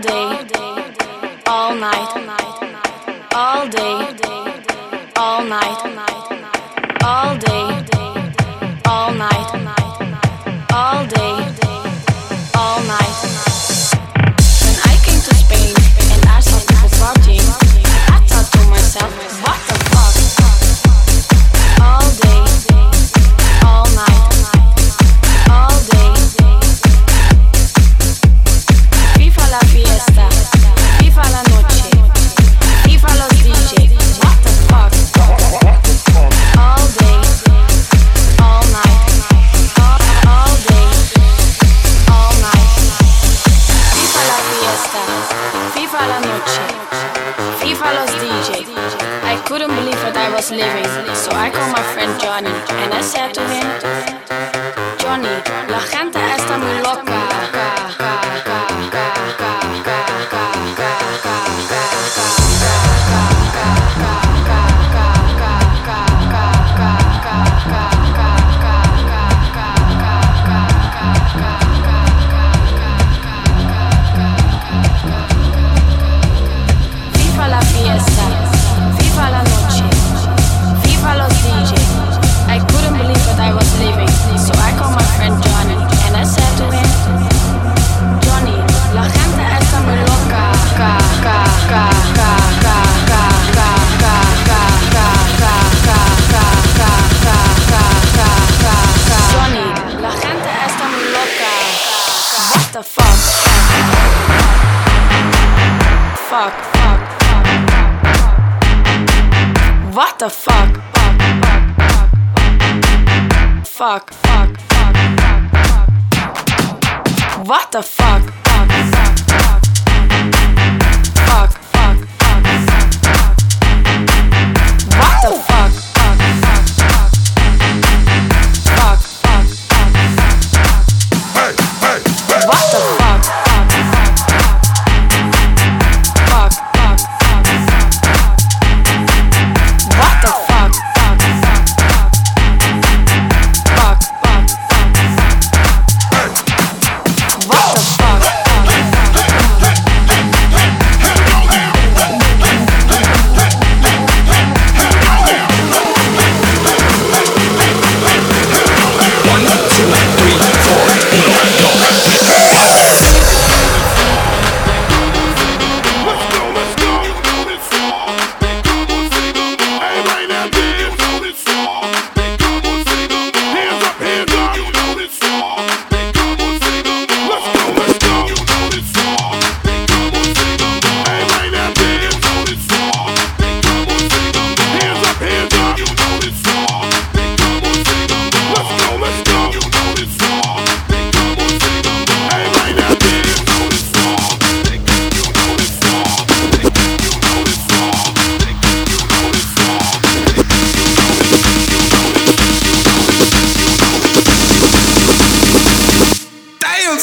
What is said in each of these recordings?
day. the fuck. Fuck, fuck, fuck. What the fuck, fuck, fuck. Fuck, fuck, fuck, fuck. What the fuck?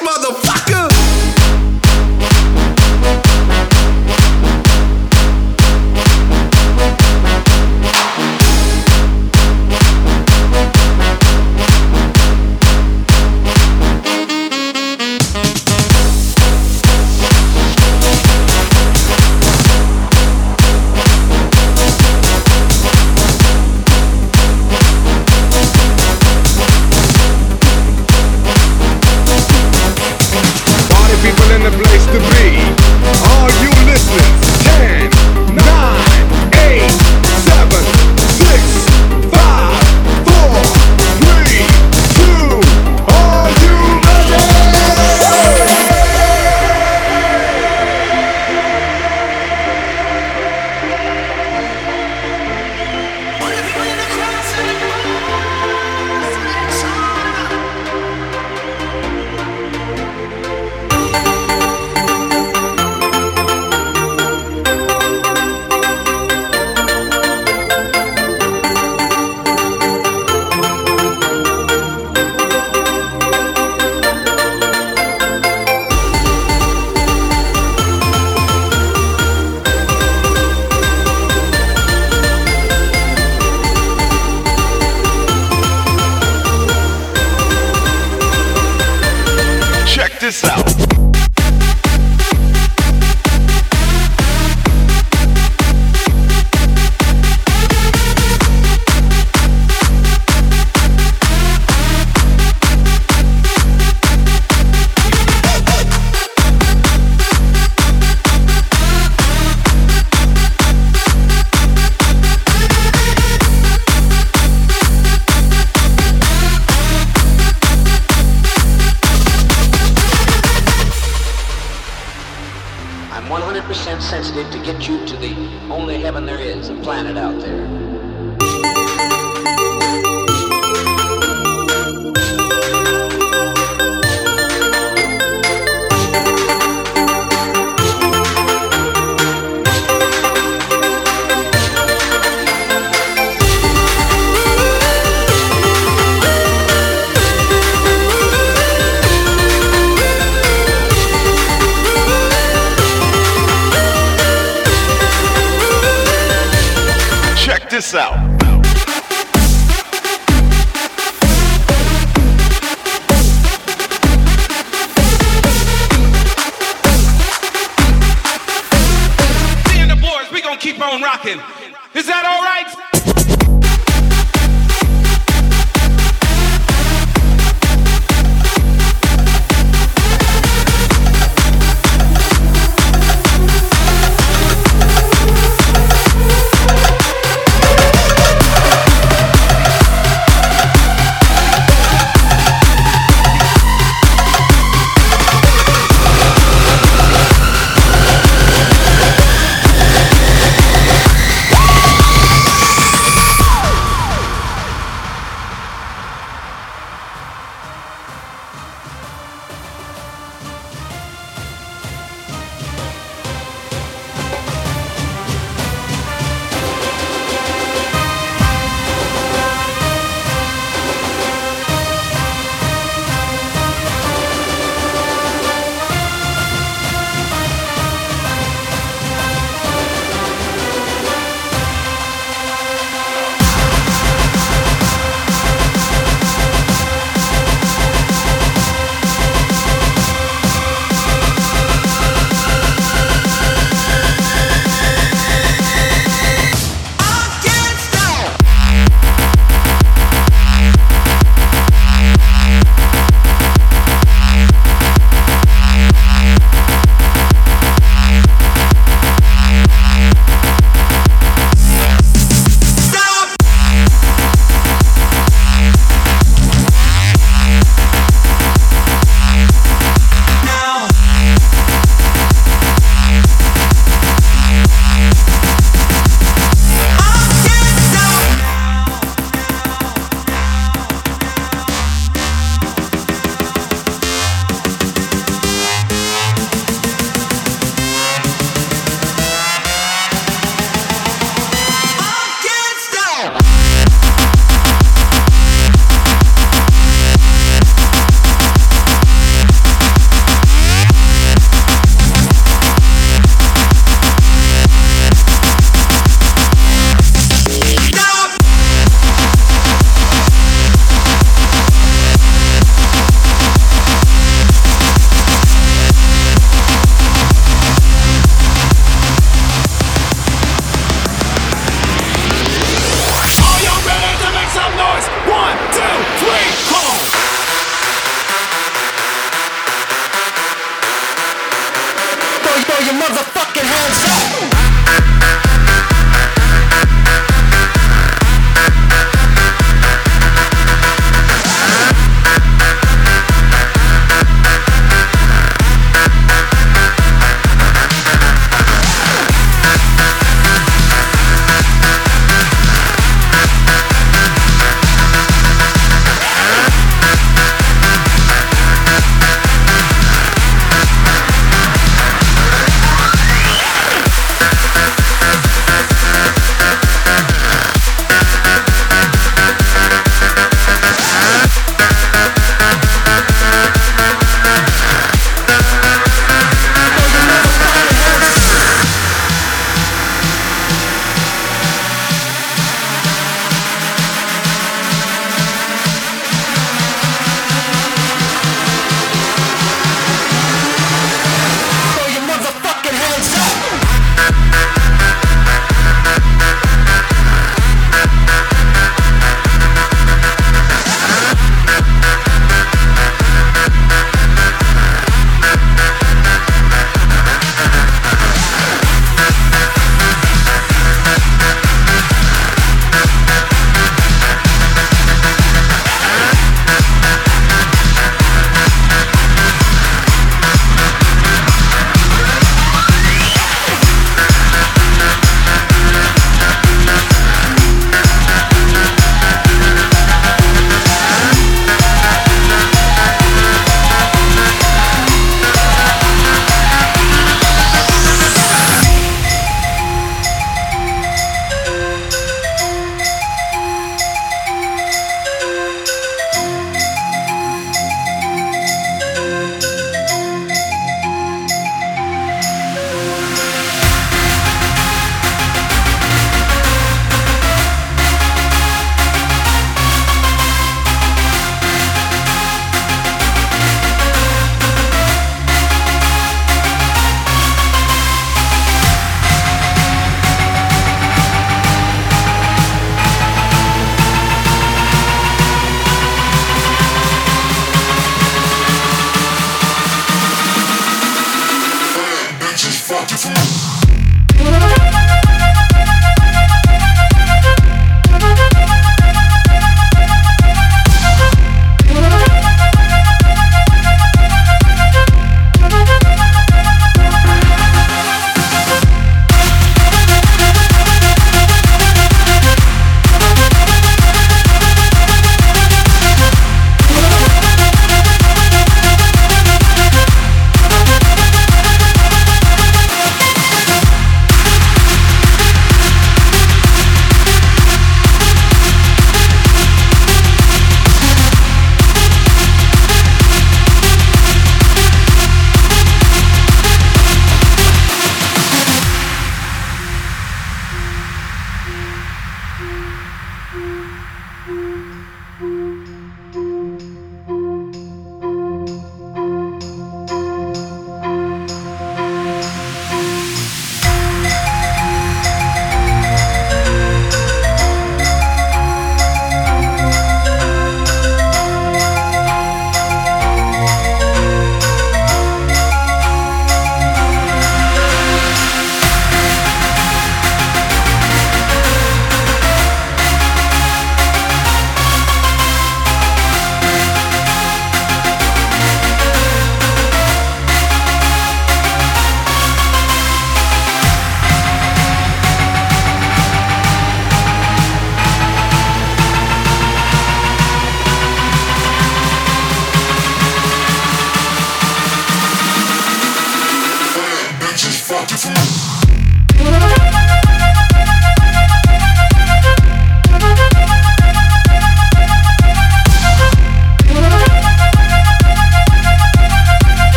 motherfucker.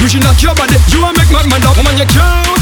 You should not care about it. You are make my man up. on you can't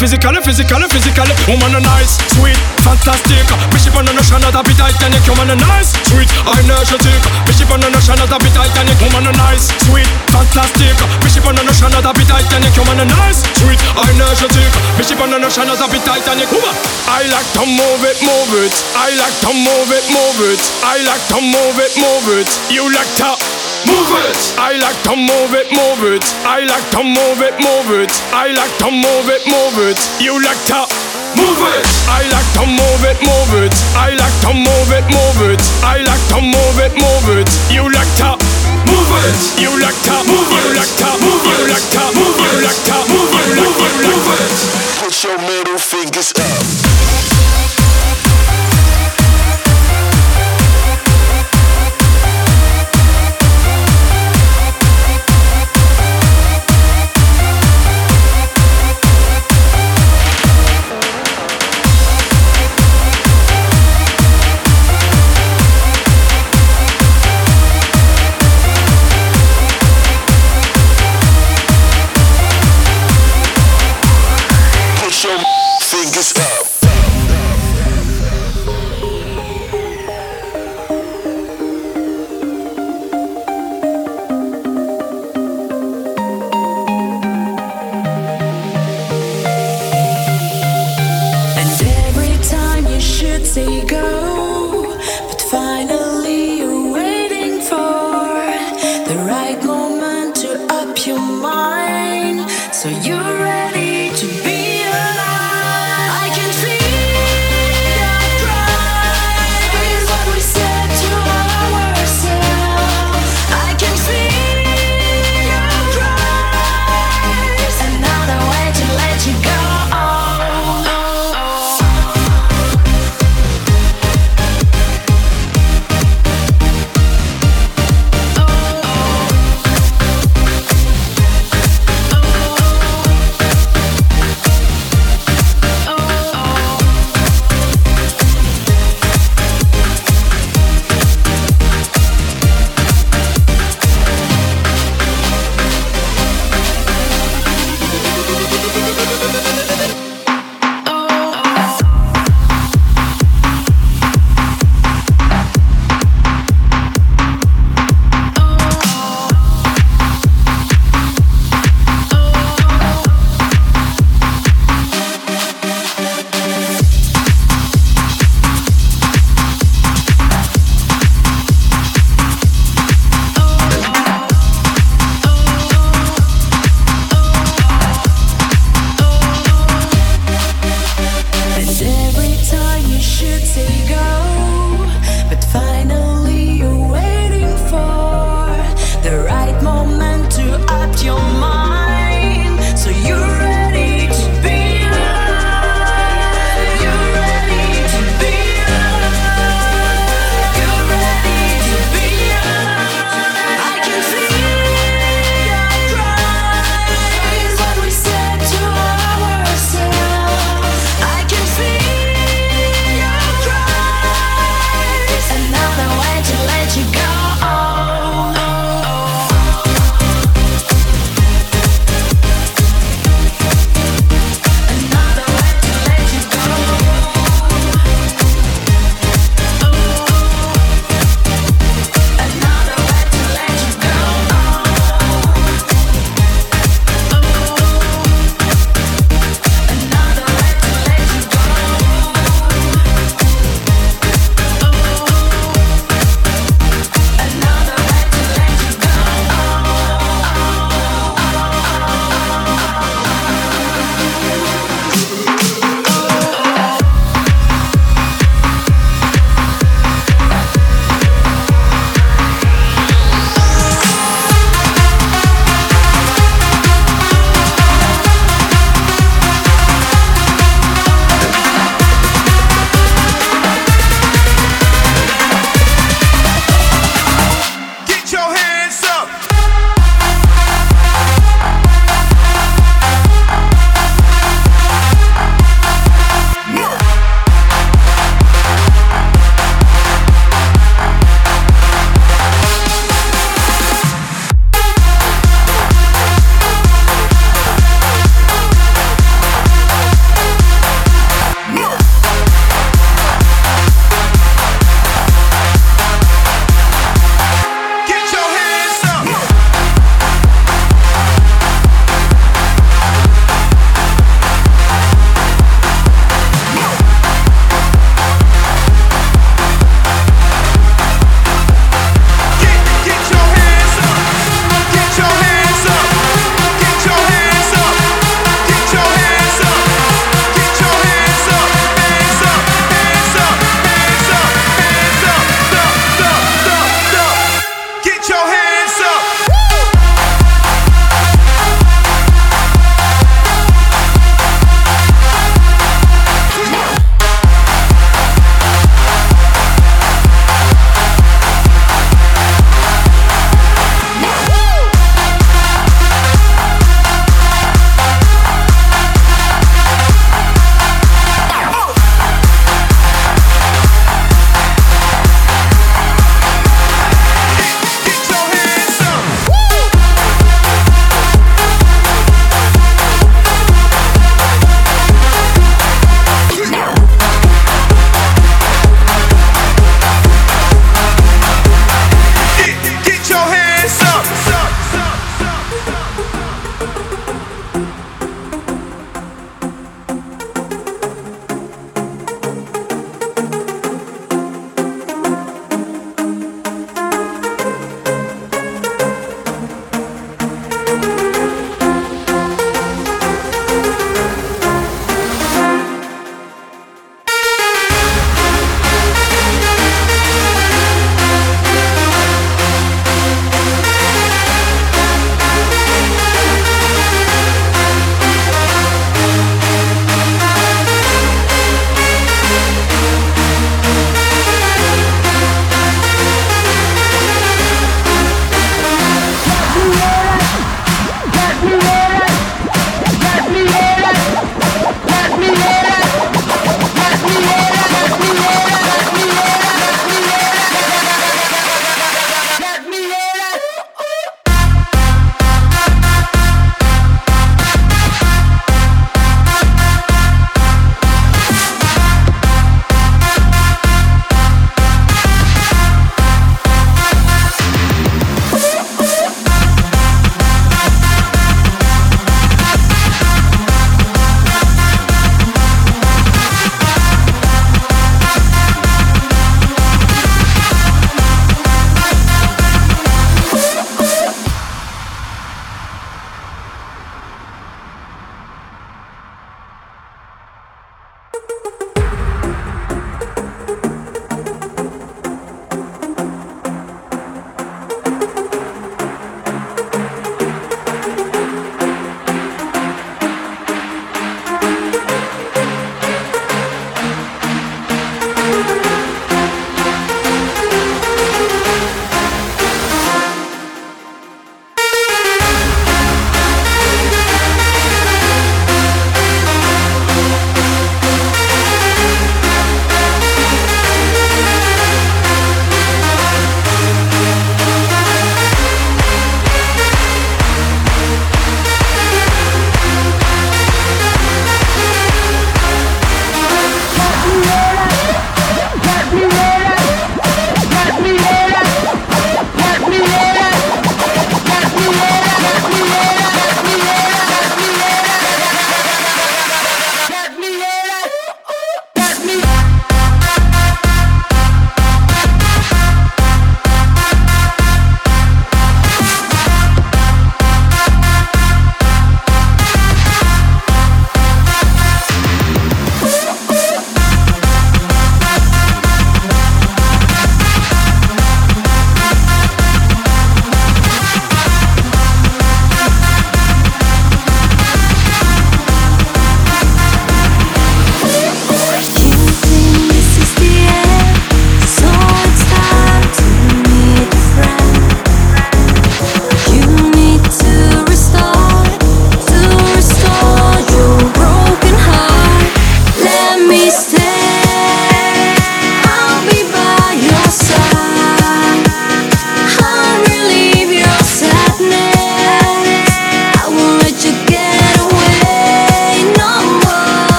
physically, physically, physically. Woman a nice, sweet, fantastic. Bishop on the notion of the Titanic. Woman a nice, sweet, energetic. Bishop on the notion of the Titanic. Woman a nice, sweet, fantastic. Bishop on the notion of the Titanic. Woman a nice, sweet, energetic. Bishop on the notion of the Titanic. Woman, I like to move it, move it. I like to move it, move it. I like like to move it, move it. You like to move it. I like to move it, move it. I like to move it, move it. I like to move it, move it. You like to move it. I like to move it, move it. I like to move it, move it. I like to move it, move it. You like to move it. You like to move it. You like to move it. You like to move it. You like to move it. Put your middle fingers up. stop.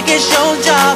like it's your job.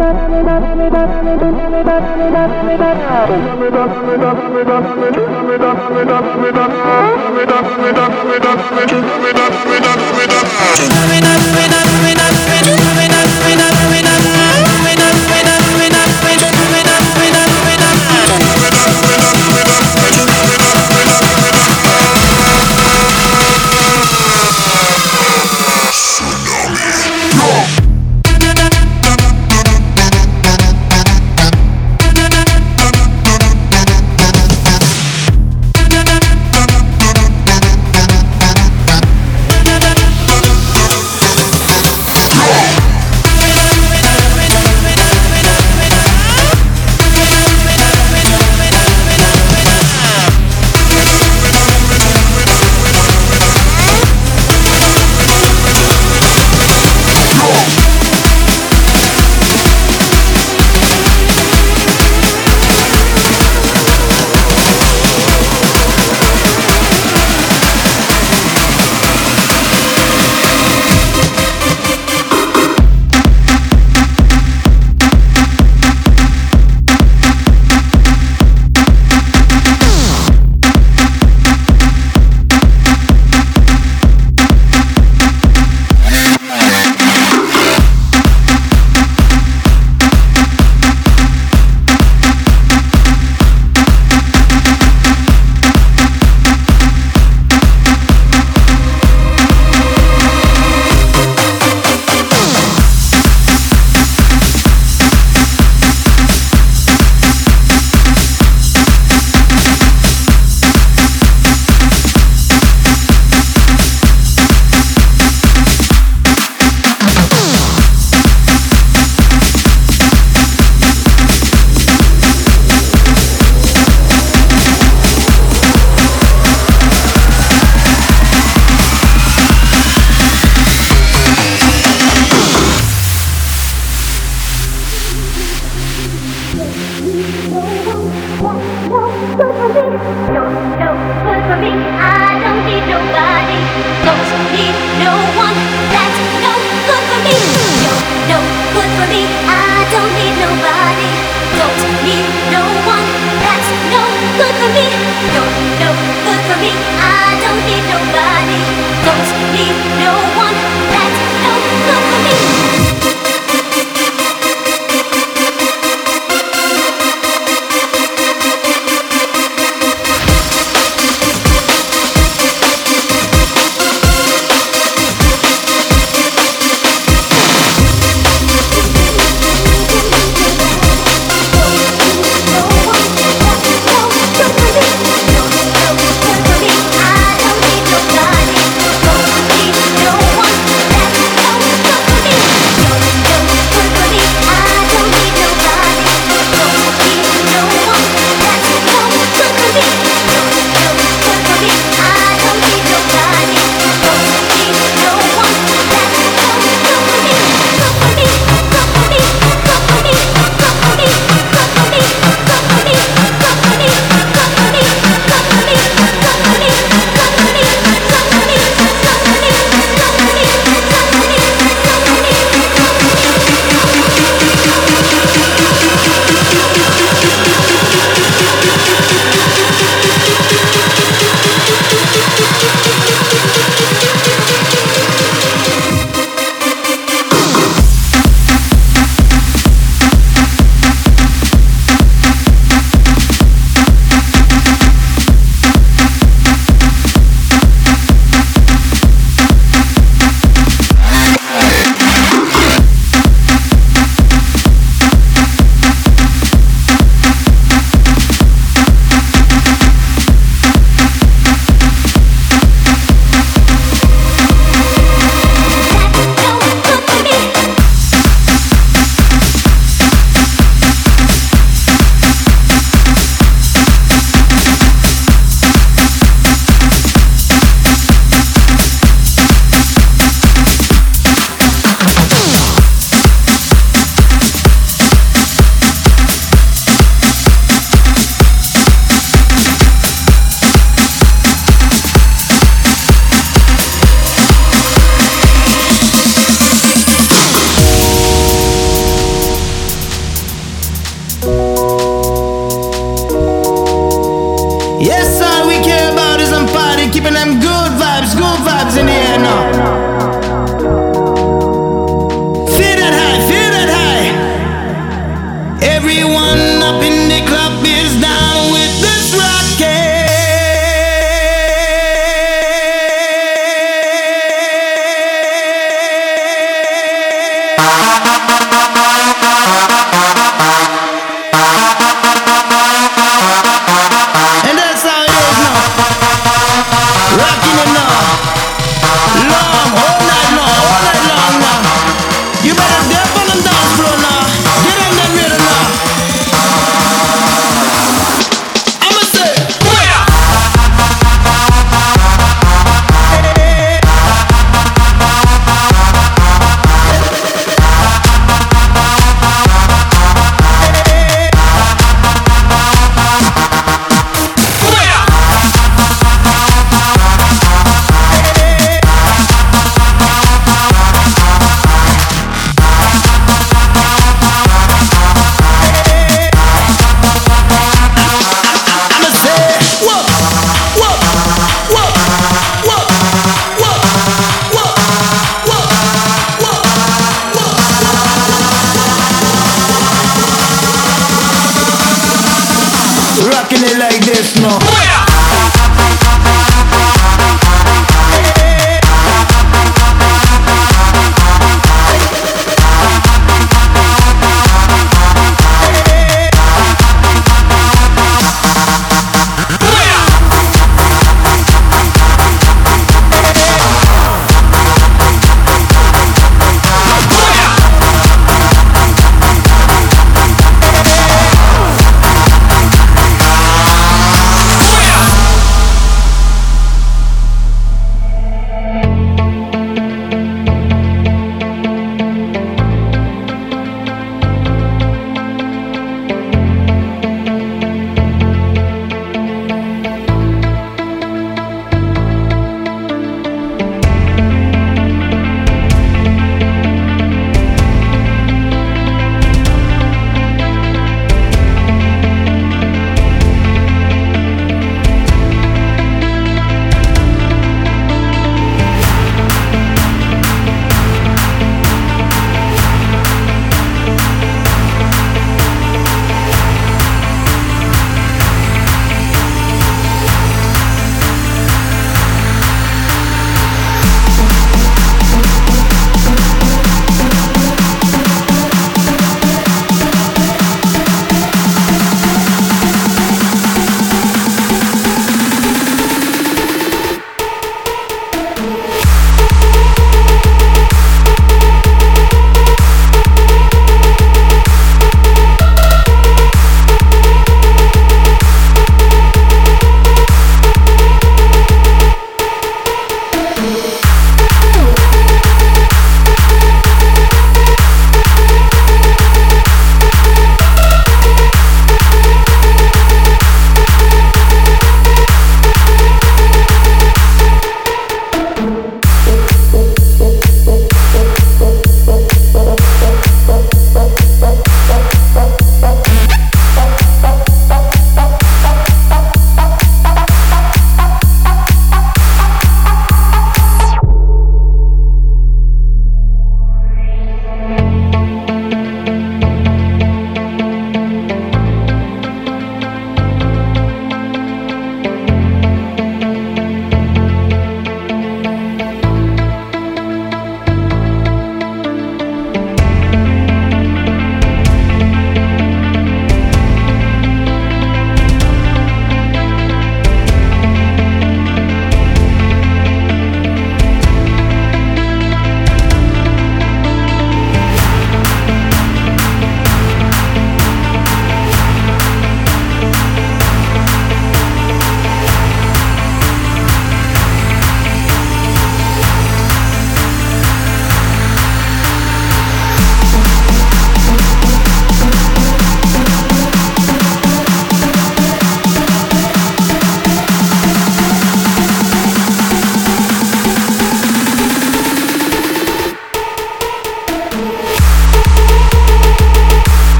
Tsunami, tsunami, tsunami, tsunami, tsunami.